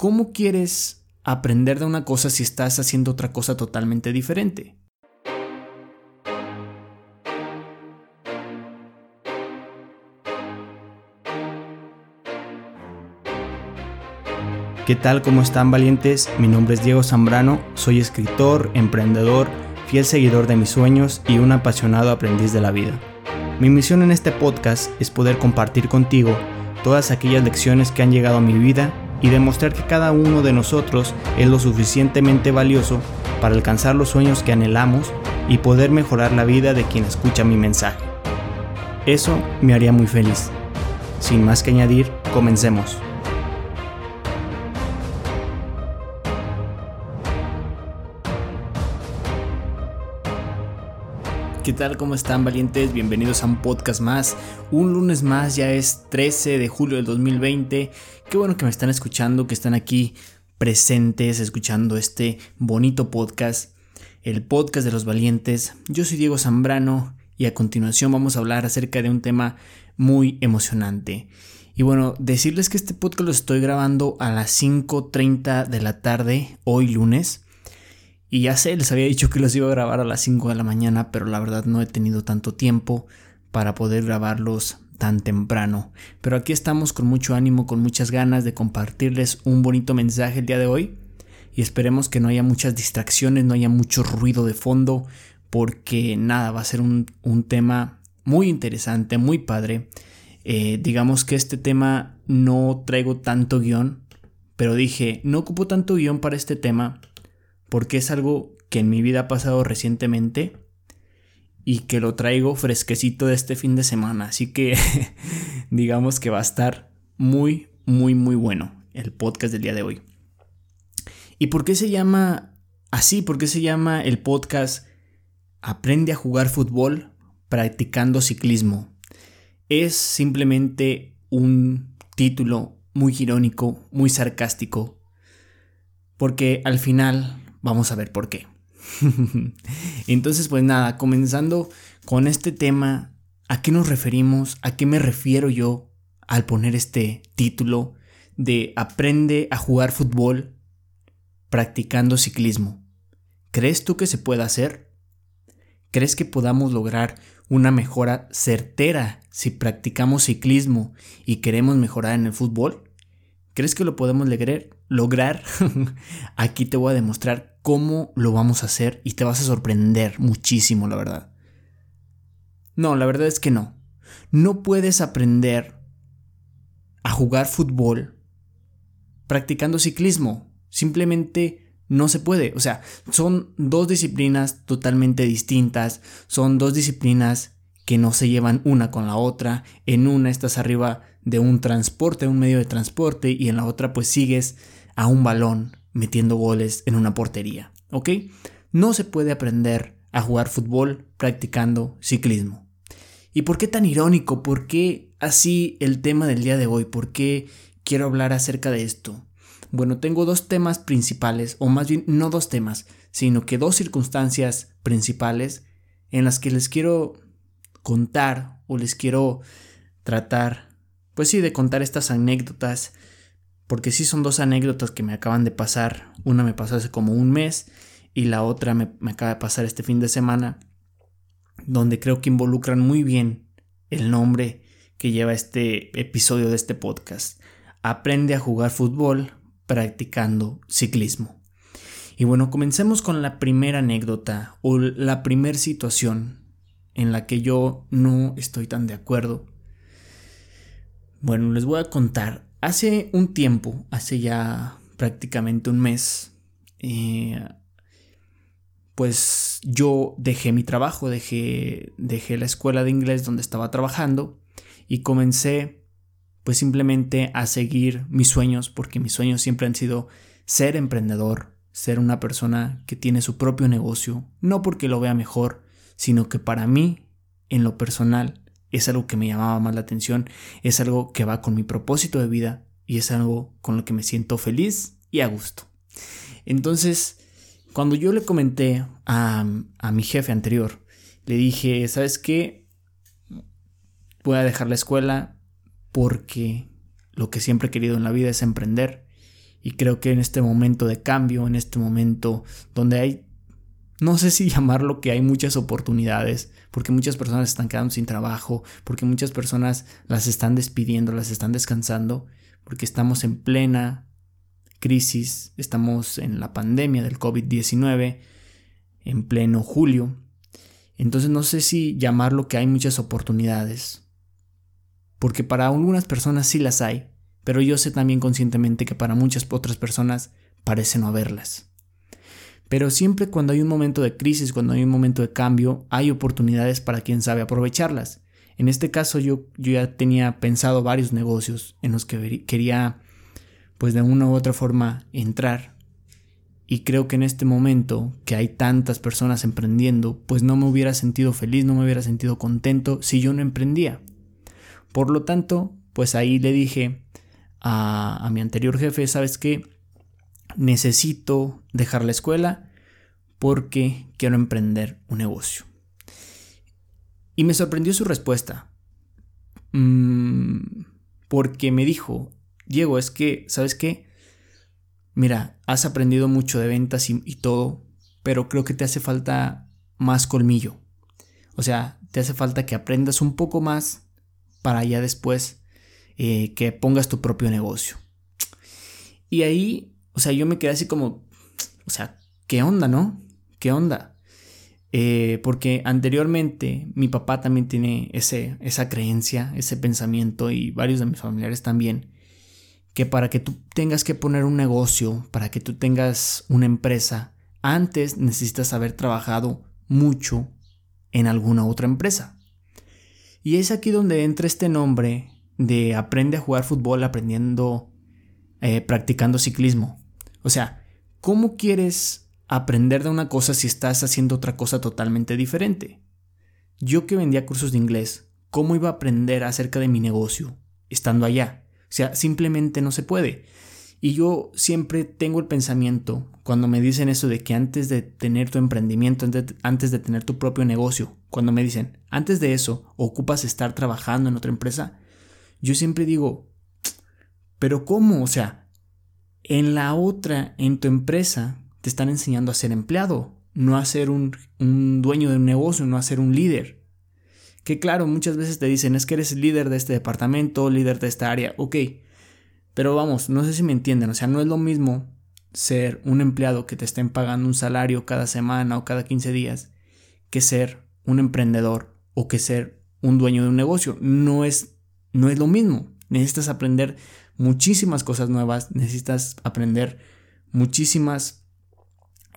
¿cómo quieres aprender de una cosa si estás haciendo otra cosa totalmente diferente? ¿Qué tal? ¿Cómo están valientes? Mi nombre es Diego Zambrano, soy escritor, emprendedor, fiel seguidor de mis sueños y un apasionado aprendiz de la vida. Mi misión en este podcast es poder compartir contigo todas aquellas lecciones que han llegado a mi vida y demostrar que cada uno de nosotros es lo suficientemente valioso para alcanzar los sueños que anhelamos y poder mejorar la vida de quien escucha mi mensaje. Eso me haría muy feliz. Sin más que añadir, comencemos. ¿Qué tal? ¿Cómo están valientes? Bienvenidos a un podcast más. Un lunes más, ya es 13 de julio del 2020. Qué bueno que me están escuchando, que están aquí presentes escuchando este bonito podcast, el podcast de los valientes. Yo soy Diego Zambrano y a continuación vamos a hablar acerca de un tema muy emocionante. Y bueno, decirles que este podcast lo estoy grabando a las 5.30 de la tarde, hoy lunes. Y ya sé, les había dicho que los iba a grabar a las 5 de la mañana, pero la verdad no he tenido tanto tiempo para poder grabarlos tan temprano. Pero aquí estamos con mucho ánimo, con muchas ganas de compartirles un bonito mensaje el día de hoy. Y esperemos que no haya muchas distracciones, no haya mucho ruido de fondo, porque nada, va a ser un, tema muy interesante, muy padre. Eh, digamos que este tema no traigo tanto guion, pero dije, no ocupo tanto guion para este tema porque es algo que en mi vida ha pasado recientemente y que lo traigo fresquecito de este fin de semana. Así que digamos que va a estar muy, muy, muy bueno el podcast del día de hoy. ¿Y por qué se llama así? ¿Por qué se llama el podcast Aprende a jugar fútbol practicando ciclismo? Es simplemente un título muy irónico, muy sarcástico, porque al final Vamos a ver por qué. Entonces, pues nada, comenzando con este tema, ¿a qué nos referimos? ¿A qué me refiero yo al poner este título de Aprende a jugar fútbol practicando ciclismo? ¿Crees tú que se puede hacer? ¿Crees que podamos lograr una mejora certera si practicamos ciclismo y queremos mejorar en el fútbol? ¿Crees que lo podemos lograr? Aquí te voy a demostrar cómo lo vamos a hacer y te vas a sorprender muchísimo, la verdad. No, la verdad es que no. No puedes aprender a jugar fútbol practicando ciclismo. Simplemente no se puede. O sea, son dos disciplinas totalmente distintas. Son dos disciplinas que no se llevan una con la otra. En una estás arriba de un transporte, un medio de transporte, y en la otra pues sigues a un balón metiendo goles en una portería. ¿Ok? No se puede aprender a jugar fútbol practicando ciclismo. ¿Y por qué tan irónico? ¿Por qué así el tema del día de hoy? ¿Por qué quiero hablar acerca de esto? Bueno, tengo dos temas principales, o más bien no dos temas, sino que dos circunstancias principales en las que les quiero contar o les quiero tratar pues sí, de contar estas anécdotas, porque sí son dos anécdotas que me acaban de pasar. Una me pasó hace como un mes y la otra me, acaba de pasar este fin de semana, donde creo que involucran muy bien el nombre que lleva este episodio de este podcast. Aprende a jugar fútbol practicando ciclismo. Y bueno, comencemos con la primera anécdota o la primera situación en la que yo no estoy tan de acuerdo bueno, les voy a contar. Hace un tiempo, hace ya prácticamente un mes, eh, pues yo dejé mi trabajo, dejé, dejé la escuela de inglés donde estaba trabajando y comencé pues simplemente a seguir mis sueños, porque mis sueños siempre han sido ser emprendedor, ser una persona que tiene su propio negocio, no porque lo vea mejor, sino que para mí, en lo personal, es algo que me llamaba más la atención, es algo que va con mi propósito de vida y es algo con lo que me siento feliz y a gusto. Entonces, cuando yo le comenté a, mi jefe anterior, le dije, ¿sabes qué? Voy a dejar la escuela porque lo que siempre he querido en la vida es emprender Y creo que en este momento de cambio, en este momento donde hay, no sé si llamarlo que hay muchas oportunidades, porque muchas personas están quedando sin trabajo, porque muchas personas las están despidiendo, las están descansando, porque estamos en plena crisis, estamos en la pandemia del COVID-19, en pleno julio. Entonces no sé si llamarlo que hay muchas oportunidades, porque para algunas personas sí las hay, pero yo sé también conscientemente que para muchas otras personas parece no haberlas. Pero siempre cuando hay un momento de crisis, cuando hay un momento de cambio, hay oportunidades para quien sabe aprovecharlas. En este caso yo, yo ya tenía pensado varios negocios en los que quería pues de una u otra forma entrar. Y creo que en este momento que hay tantas personas emprendiendo, pues no me hubiera sentido feliz, no me hubiera sentido contento si yo no emprendía. Por lo tanto, pues ahí le dije a, mi anterior jefe, ¿sabes qué? Necesito dejar la escuela porque quiero emprender un negocio. Y me sorprendió su respuesta. Mm, porque me dijo, Diego, es que, ¿sabes qué? Mira, has aprendido mucho de ventas y, todo, pero creo que te hace falta más colmillo. O sea, te hace falta que aprendas un poco más para ya después eh, que pongas tu propio negocio. Y ahí, o sea, yo me quedé así como, o sea, ¿qué onda, no? ¿Qué onda? Eh, porque anteriormente mi papá también tiene ese, esa creencia, ese pensamiento y varios de mis familiares también, que para que tú tengas que poner un negocio, para que tú tengas una empresa, antes necesitas haber trabajado mucho en alguna otra empresa. Y es aquí donde entra este nombre de aprende a jugar fútbol aprendiendo, eh, practicando ciclismo. O sea, ¿cómo quieres aprender de una cosa si estás haciendo otra cosa totalmente diferente? Yo que vendía cursos de inglés, ¿cómo iba a aprender acerca de mi negocio estando allá? O sea, simplemente no se puede. Y yo siempre tengo el pensamiento, cuando me dicen eso de que antes de tener tu emprendimiento, antes de tener tu propio negocio, cuando me dicen, antes de eso, ocupas estar trabajando en otra empresa, yo siempre digo, pero ¿cómo? O sea, en la otra, en tu empresa, te están enseñando a ser empleado, no a ser un, un dueño de un negocio, no a ser un líder. Que claro, muchas veces te dicen, es que eres líder de este departamento, líder de esta área, ok. Pero vamos, no sé si me entienden, o sea, no es lo mismo ser un empleado que te estén pagando un salario cada semana o cada 15 días que ser un emprendedor o que ser un dueño de un negocio. No es no es lo mismo. Necesitas aprender muchísimas cosas nuevas, necesitas aprender muchísimas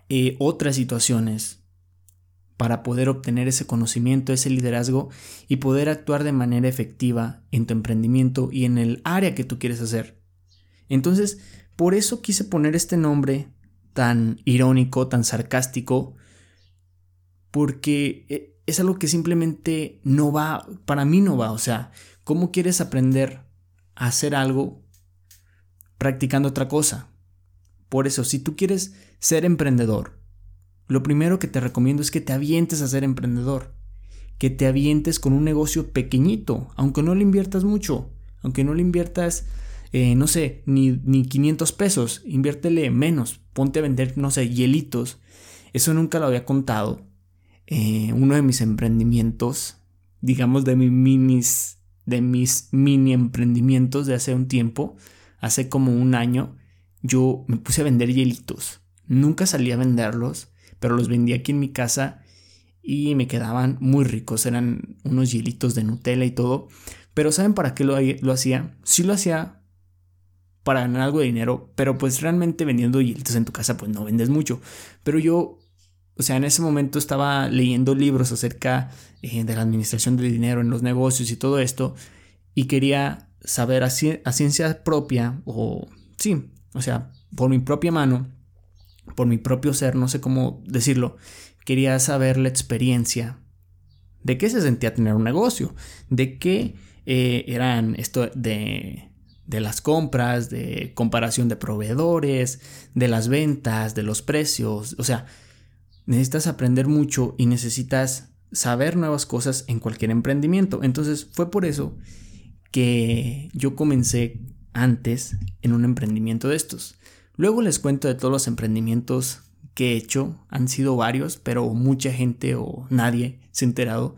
eh, otras situaciones para poder obtener ese conocimiento, ese liderazgo y poder actuar de manera efectiva en tu emprendimiento y en el área que tú quieres hacer. Entonces, por eso quise poner este nombre tan irónico, tan sarcástico, porque eh, es algo que simplemente no va, para mí no va, o sea, ¿Cómo quieres aprender a hacer algo practicando otra cosa? Por eso, si tú quieres ser emprendedor, lo primero que te recomiendo es que te avientes a ser emprendedor, que te avientes con un negocio pequeñito, aunque no le inviertas mucho, aunque no le inviertas, eh, no sé, ni, ni 500 pesos, inviértele menos, ponte a vender, no sé, hielitos. Eso nunca lo había contado. Eh, uno de mis emprendimientos, digamos de mis de mis mini emprendimientos de hace un tiempo, hace como un año, yo me puse a vender hielitos. Nunca salí a venderlos, pero los vendí aquí en mi casa y me quedaban muy ricos. Eran unos hielitos de Nutella y todo. Pero ¿saben para qué lo, lo hacía? Sí lo hacía para ganar algo de dinero, pero pues realmente vendiendo hielitos en tu casa pues no vendes mucho. Pero yo o sea, en ese momento estaba leyendo libros acerca eh, de la administración del dinero en los negocios y todo esto, y quería saber a, ciencia propia, o sí, o sea, por mi propia mano, por mi propio ser, no sé cómo decirlo, quería saber la experiencia de qué se sentía tener un negocio, de qué eh, eran esto de, de las compras, de comparación de proveedores, de las ventas, de los precios, o sea, necesitas aprender mucho y necesitas saber nuevas cosas en cualquier emprendimiento. Entonces fue por eso que yo comencé antes en un emprendimiento de estos. Luego les cuento de todos los emprendimientos que he hecho. Han sido varios, pero mucha gente o nadie se ha enterado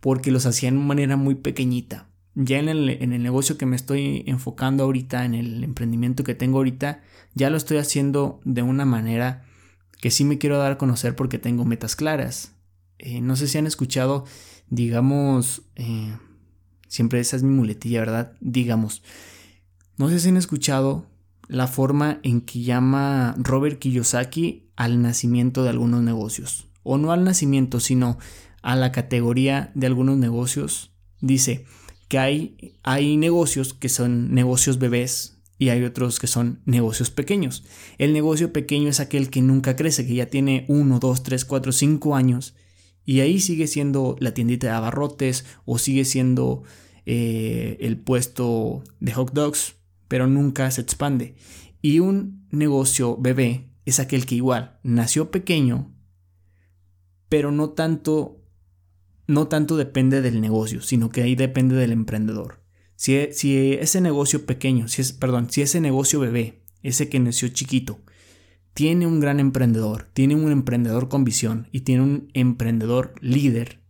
porque los hacía de manera muy pequeñita. Ya en el, en el negocio que me estoy enfocando ahorita, en el emprendimiento que tengo ahorita, ya lo estoy haciendo de una manera que sí me quiero dar a conocer porque tengo metas claras. Eh, no sé si han escuchado, digamos, eh, siempre esa es mi muletilla, ¿verdad? Digamos, no sé si han escuchado la forma en que llama Robert Kiyosaki al nacimiento de algunos negocios. O no al nacimiento, sino a la categoría de algunos negocios. Dice que hay, hay negocios que son negocios bebés y hay otros que son negocios pequeños. El negocio pequeño es aquel que nunca crece, que ya tiene 1, 2, 3, 4, 5 años y ahí sigue siendo la tiendita de abarrotes o sigue siendo eh, el puesto de hot dogs pero nunca se expande. Y un negocio bebé es aquel que igual nació pequeño, pero no tanto, no tanto depende del negocio, sino que ahí depende del emprendedor. Si, si ese negocio pequeño, si es, perdón, si ese negocio bebé, ese que nació chiquito, tiene un gran emprendedor, tiene un emprendedor con visión y tiene un emprendedor líder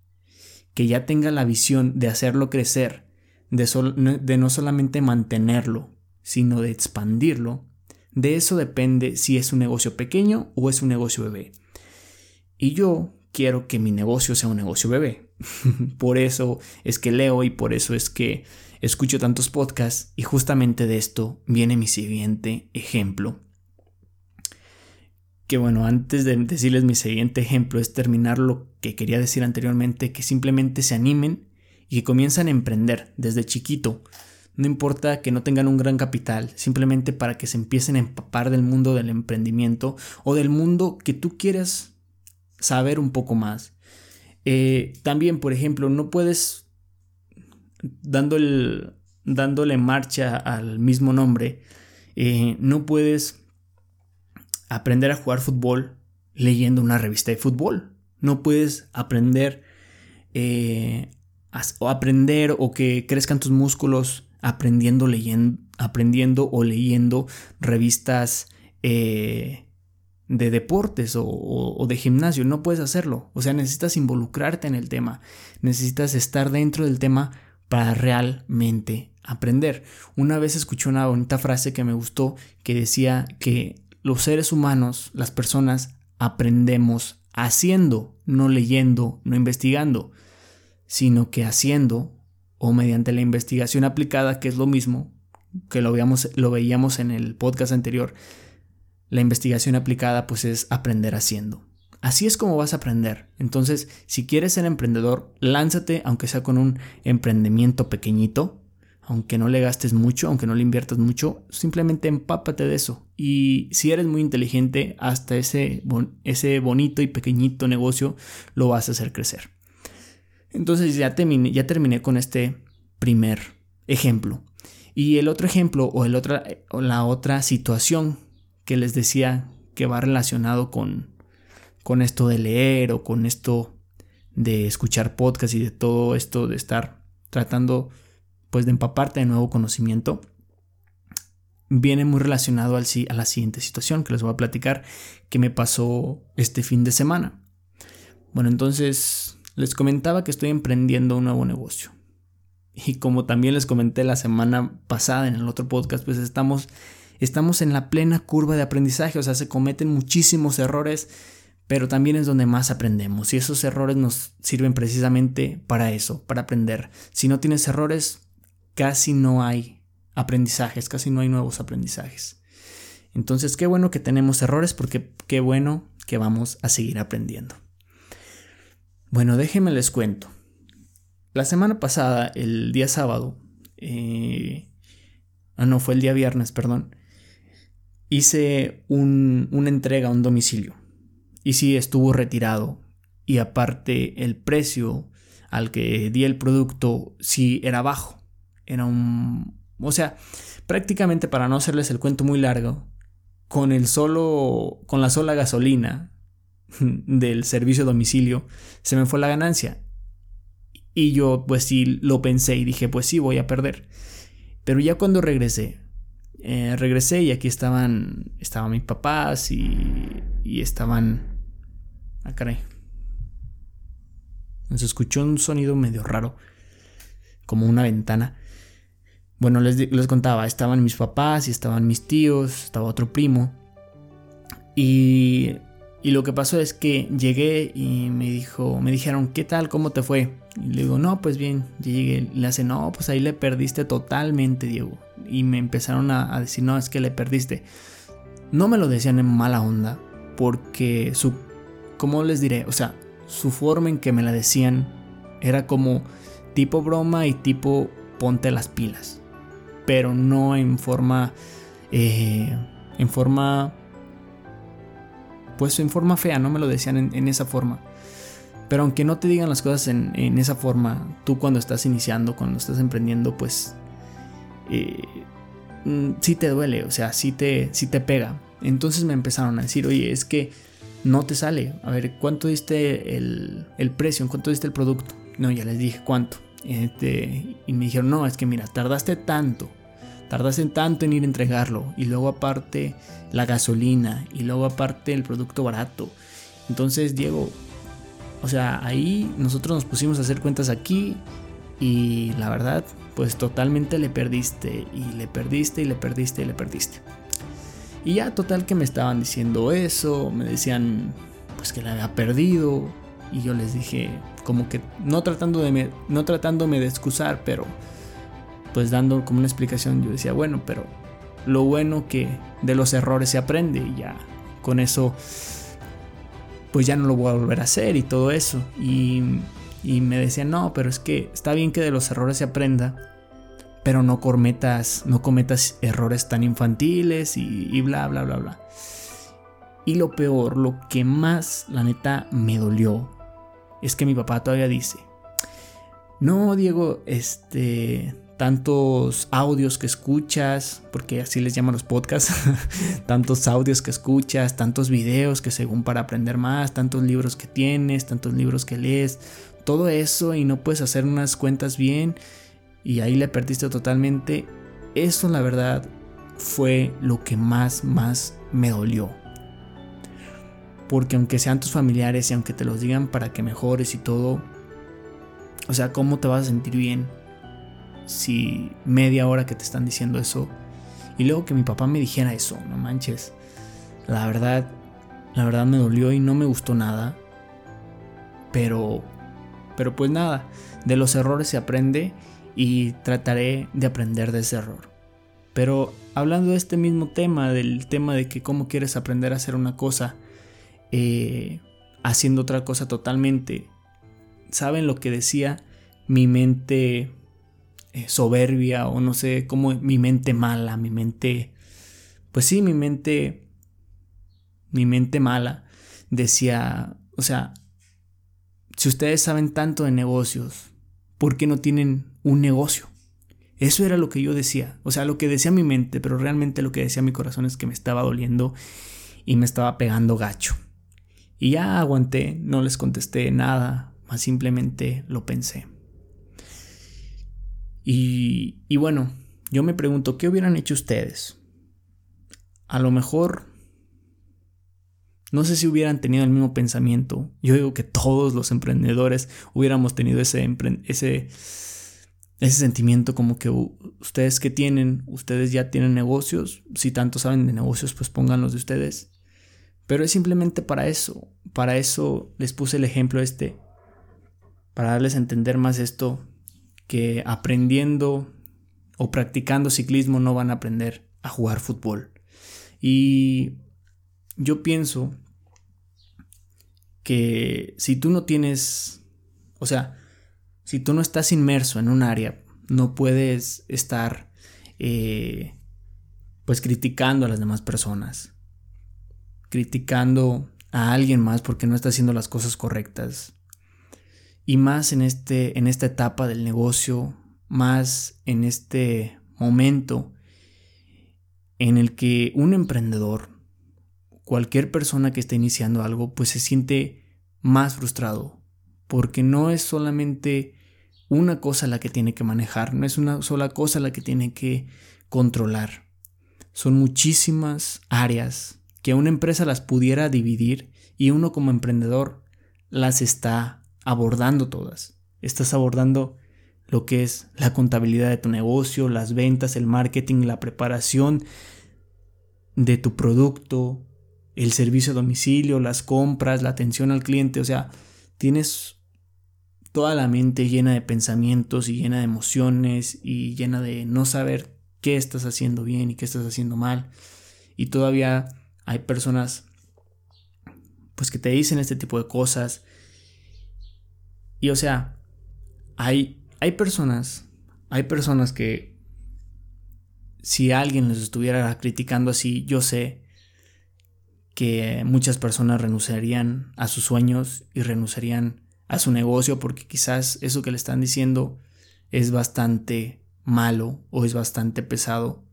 que ya tenga la visión de hacerlo crecer, de, de no solamente mantenerlo, sino de expandirlo, de eso depende si es un negocio pequeño o es un negocio bebé. Y yo quiero que mi negocio sea un negocio bebé. por eso es que leo y por eso es que escucho tantos podcasts y justamente de esto viene mi siguiente ejemplo. Que bueno, antes de decirles mi siguiente ejemplo es terminar lo que quería decir anteriormente, que simplemente se animen y que comiencen a emprender desde chiquito, no importa que no tengan un gran capital, simplemente para que se empiecen a empapar del mundo del emprendimiento o del mundo que tú quieras saber un poco más. Eh, también, por ejemplo, no puedes, dándole marcha al mismo nombre, eh, no puedes aprender a jugar fútbol leyendo una revista de fútbol. No puedes aprender eh, o aprender o que crezcan tus músculos aprendiendo, leyendo, aprendiendo o leyendo revistas eh, de deportes o, de gimnasio. No puedes hacerlo. O sea, necesitas involucrarte en el tema. Necesitas estar dentro del tema para realmente aprender. Una vez escuché una bonita frase que me gustó que decía que los seres humanos, las personas, aprendemos haciendo, no leyendo, no investigando, sino que haciendo o mediante la investigación aplicada, que es lo mismo que lo, veíamos, lo veíamos en el podcast anterior, la investigación aplicada pues es aprender haciendo. Así es como vas a aprender. Entonces, si quieres ser emprendedor, lánzate, aunque sea con un emprendimiento pequeñito, aunque no le gastes mucho, aunque no le inviertas mucho, simplemente empápate de eso. Y si eres muy inteligente, hasta ese, ese bonito y pequeñito negocio lo vas a hacer crecer. Entonces ya terminé, ya terminé con este primer ejemplo. Y el otro ejemplo o, el otra, la otra situación que les decía que va relacionado con, con esto de leer o con esto de escuchar podcast y de todo esto de estar tratando pues de empaparte de nuevo conocimiento viene muy relacionado al, a la siguiente situación que les voy a platicar que me pasó este fin de semana. Bueno, entonces les comentaba que estoy emprendiendo un nuevo negocio. Y como también les comenté la semana pasada en el otro podcast, pues estamos, estamos en la plena curva de aprendizaje, o sea, se cometen muchísimos errores, pero también es donde más aprendemos. Y esos errores nos sirven precisamente para eso, para aprender. Si no tienes errores, casi no hay aprendizajes, casi no hay nuevos aprendizajes. Entonces, qué bueno que tenemos errores porque qué bueno que vamos a seguir aprendiendo. Bueno, déjenme les cuento. La semana pasada, el día sábado, eh, ah, no, fue el día viernes, perdón, hice una entrega a un domicilio. Y sí, estuvo retirado. Y aparte, el precio al que di el producto sí era bajo. Era un... O sea, prácticamente para no hacerles el cuento muy largo, con el solo... con la sola gasolina del servicio a domicilio, se me fue la ganancia. Y yo pues sí lo pensé y dije, pues sí, voy a perder. Pero ya cuando regresé, Eh, regresé y aquí estaban, estaban mis papás y, y estaban... Ah, caray. Se escuchó un sonido medio raro, como una ventana. Bueno, les, les contaba, estaban mis papás y estaban mis tíos, estaba otro primo. Y, y lo que pasó es que llegué y me dijo, me dijeron, ¿qué tal? ¿Cómo te fue? Y le digo, no, pues bien, llegué. Le hace, no, pues ahí le perdiste totalmente, Diego. Y me empezaron a, decir, no, es que le perdiste. No me lo decían en mala onda, porque su, ¿cómo les diré? O sea, su forma en que me la decían era como tipo broma y tipo ponte las pilas. Pero no en forma, eh, en forma, pues en forma fea, no me lo decían en esa forma pero aunque no te digan las cosas en, esa forma, tú cuando estás iniciando, cuando estás emprendiendo, pues eh, mm, sí te duele, o sea, sí te, sí te pega. Entonces me empezaron a decir, oye, es que no te sale. A ver, ¿cuánto diste el, el precio? ¿En cuánto diste el producto? No, ya les dije cuánto. Este, y me dijeron, no, es que mira, tardaste tanto. Tardaste tanto en ir a entregarlo. Y luego aparte la gasolina. Y luego aparte el producto barato. Entonces, Diego, o sea, ahí nosotros nos pusimos a hacer cuentas aquí y la verdad, pues totalmente le perdiste y le perdiste y le perdiste y le perdiste. Y ya total que me estaban diciendo eso, me decían pues que la había perdido y yo les dije como que no tratando de no tratándome de excusar, pero pues dando como una explicación, yo decía, bueno, pero lo bueno que de los errores se aprende y ya con eso pues ya no lo voy a volver a hacer y todo eso. Y, me decían, no, pero es que está bien que de los errores se aprenda, pero no cometas, no cometas errores tan infantiles y, y bla, bla, bla, bla. Y lo peor, lo que más, la neta, me dolió, es que mi papá todavía dice, no, Diego, este, tantos audios que escuchas, porque así les llaman los podcasts, tantos audios que escuchas, tantos videos que según para aprender más, tantos libros que tienes, tantos libros que lees, todo eso y no puedes hacer unas cuentas bien y ahí le perdiste totalmente. Eso la verdad fue lo que más, más me dolió. Porque aunque sean tus familiares y aunque te los digan para que mejores y todo, o sea, ¿cómo te vas a sentir bien si media hora que te están diciendo eso y luego que mi papá me dijera eso, no manches. La verdad, la verdad me dolió y no me gustó nada. Pero pero pues nada, de los errores se aprende y trataré de aprender de ese error. Pero hablando de este mismo tema, del tema de que cómo quieres aprender a hacer una cosa eh, haciendo otra cosa totalmente, ¿saben lo que decía mi mente soberbia o no sé, como mi mente mala, mi mente, pues sí, mi mente, mi mente mala decía, o sea, si ustedes saben tanto de negocios, ¿por qué no tienen un negocio? Eso era lo que yo decía, o sea, lo que decía mi mente, pero realmente lo que decía mi corazón es que me estaba doliendo y me estaba pegando gacho. Y ya aguanté, no les contesté nada, más simplemente lo pensé. Y, bueno, yo me pregunto, ¿qué hubieran hecho ustedes? A lo mejor no sé si hubieran tenido el mismo pensamiento. Yo digo que todos los emprendedores hubiéramos tenido ese, sentimiento como que ustedes que tienen, ustedes ya tienen negocios. Si tanto saben de negocios, pues pónganlos de ustedes. Pero es simplemente para eso. Para eso les puse el ejemplo este. Para darles a entender más esto que aprendiendo o practicando ciclismo no van a aprender a jugar fútbol. Y yo pienso que si tú no tienes, o sea, si tú no estás inmerso en un área, no puedes estar eh, pues criticando a las demás personas, criticando a alguien más porque no está haciendo las cosas correctas y más en, este, en esta etapa del negocio, más en este momento en el que un emprendedor, cualquier persona que esté iniciando algo, pues se siente más frustrado, porque no es solamente una cosa la que tiene que manejar, no es una sola cosa la que tiene que controlar. son muchísimas áreas que una empresa las pudiera dividir y uno como emprendedor las está abordando todas. Estás abordando lo que es la contabilidad de tu negocio, las ventas, el marketing, la preparación de tu producto, el servicio a domicilio, las compras, la atención al cliente, o sea, tienes toda la mente llena de pensamientos y llena de emociones y llena de no saber qué estás haciendo bien y qué estás haciendo mal. Y todavía hay personas pues que te dicen este tipo de cosas. Y o sea, hay, hay personas, hay personas que si alguien les estuviera criticando así, yo sé que muchas personas renunciarían a sus sueños y renunciarían a su negocio porque quizás eso que le están diciendo es bastante malo o es bastante pesado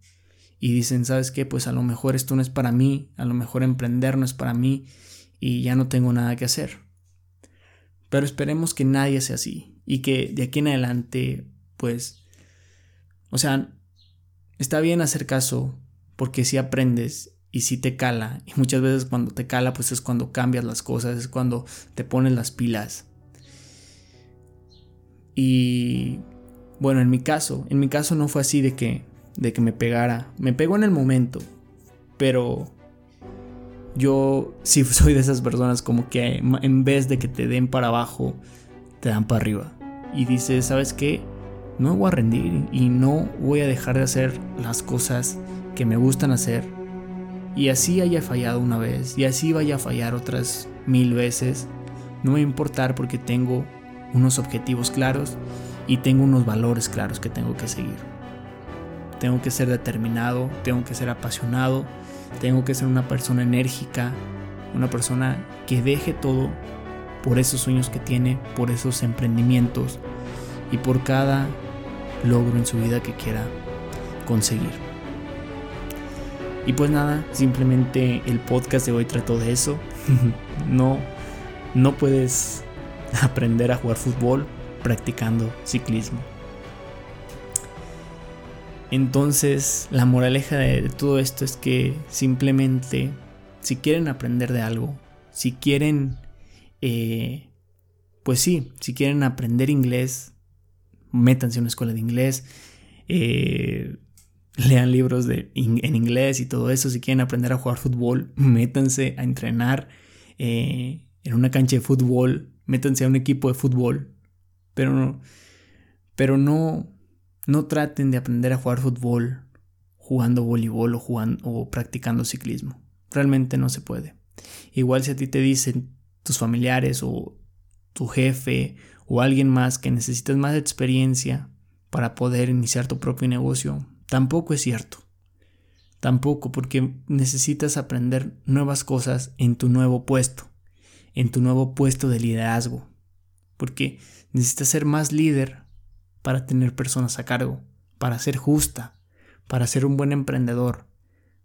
y dicen, ¿sabes qué? Pues a lo mejor esto no es para mí, a lo mejor emprender no es para mí y ya no tengo nada que hacer. Pero esperemos que nadie sea así y que de aquí en adelante, pues, o sea, está bien hacer caso porque si aprendes y si te cala y muchas veces cuando te cala pues es cuando cambias las cosas, es cuando te pones las pilas. Y bueno, en mi caso, en mi caso no fue así de que de que me pegara. Me pegó en el momento, pero yo sí soy de esas personas como que en vez de que te den para abajo, te dan para arriba. Y dices, ¿sabes qué? No voy a rendir y no voy a dejar de hacer las cosas que me gustan hacer. Y así haya fallado una vez y así vaya a fallar otras mil veces. No me va a importar porque tengo unos objetivos claros y tengo unos valores claros que tengo que seguir. Tengo que ser determinado, tengo que ser apasionado, tengo que ser una persona enérgica, una persona que deje todo por esos sueños que tiene, por esos emprendimientos y por cada logro en su vida que quiera conseguir. Y pues nada, simplemente el podcast de hoy trató de eso. no, no puedes aprender a jugar fútbol practicando ciclismo. Entonces, la moraleja de, todo esto es que simplemente, si quieren aprender de algo, si quieren, eh, pues sí, si quieren aprender inglés, métanse a una escuela de inglés, eh, lean libros de, en inglés y todo eso. Si quieren aprender a jugar fútbol, métanse a entrenar eh, en una cancha de fútbol, métanse a un equipo de fútbol, pero no, pero no, no traten de aprender a jugar fútbol jugando voleibol o, jugando, o practicando ciclismo. Realmente no se puede. Igual si a ti te dicen tus familiares o tu jefe o alguien más que necesitas más experiencia para poder iniciar tu propio negocio, tampoco es cierto. Tampoco porque necesitas aprender nuevas cosas en tu nuevo puesto, en tu nuevo puesto de liderazgo. Porque necesitas ser más líder para tener personas a cargo, para ser justa, para ser un buen emprendedor,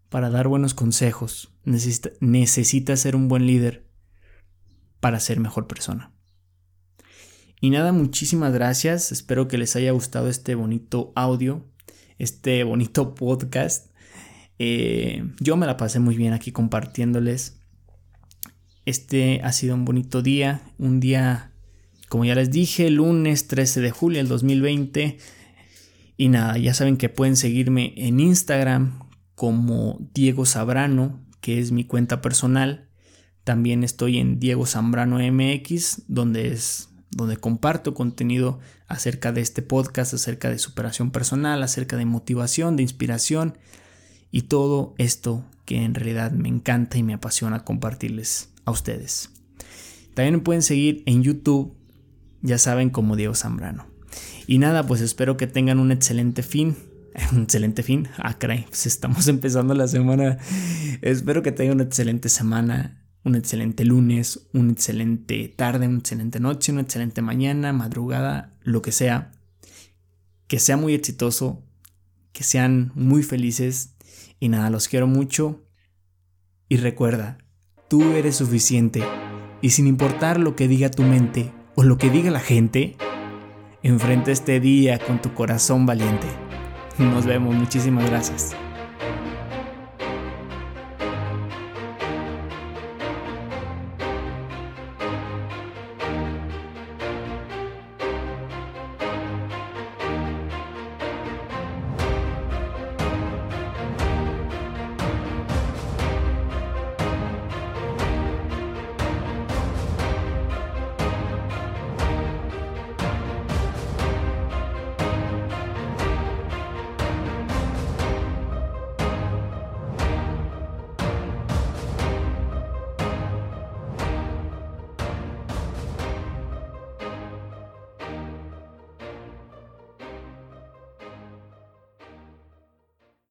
para dar buenos consejos. necesitas ser un buen líder para ser mejor persona. Y nada, muchísimas gracias. Espero que les haya gustado este bonito audio, este bonito podcast. Eh, yo me la pasé muy bien aquí compartiéndoles. Este ha sido un bonito día, un día, como ya les dije, lunes 13 de julio del 2020. Y nada, ya saben que pueden seguirme en Instagram como Diego Sabrano, que es mi cuenta personal. También estoy en Diego Zambrano MX, donde es donde comparto contenido acerca de este podcast, acerca de superación personal, acerca de motivación, de inspiración y todo esto que en realidad me encanta y me apasiona compartirles a ustedes. También me pueden seguir en YouTube, ya saben, como Diego Zambrano. Y nada, pues espero que tengan un excelente fin. Un excelente fin. Ah, caray, pues estamos empezando la semana. Espero que tengan una excelente semana un excelente lunes, una excelente tarde, una excelente noche, una excelente mañana, madrugada, lo que sea. Que sea muy exitoso, que sean muy felices y nada, los quiero mucho. Y recuerda, tú eres suficiente y sin importar lo que diga tu mente o lo que diga la gente, enfrenta este día con tu corazón valiente. Nos vemos, muchísimas gracias.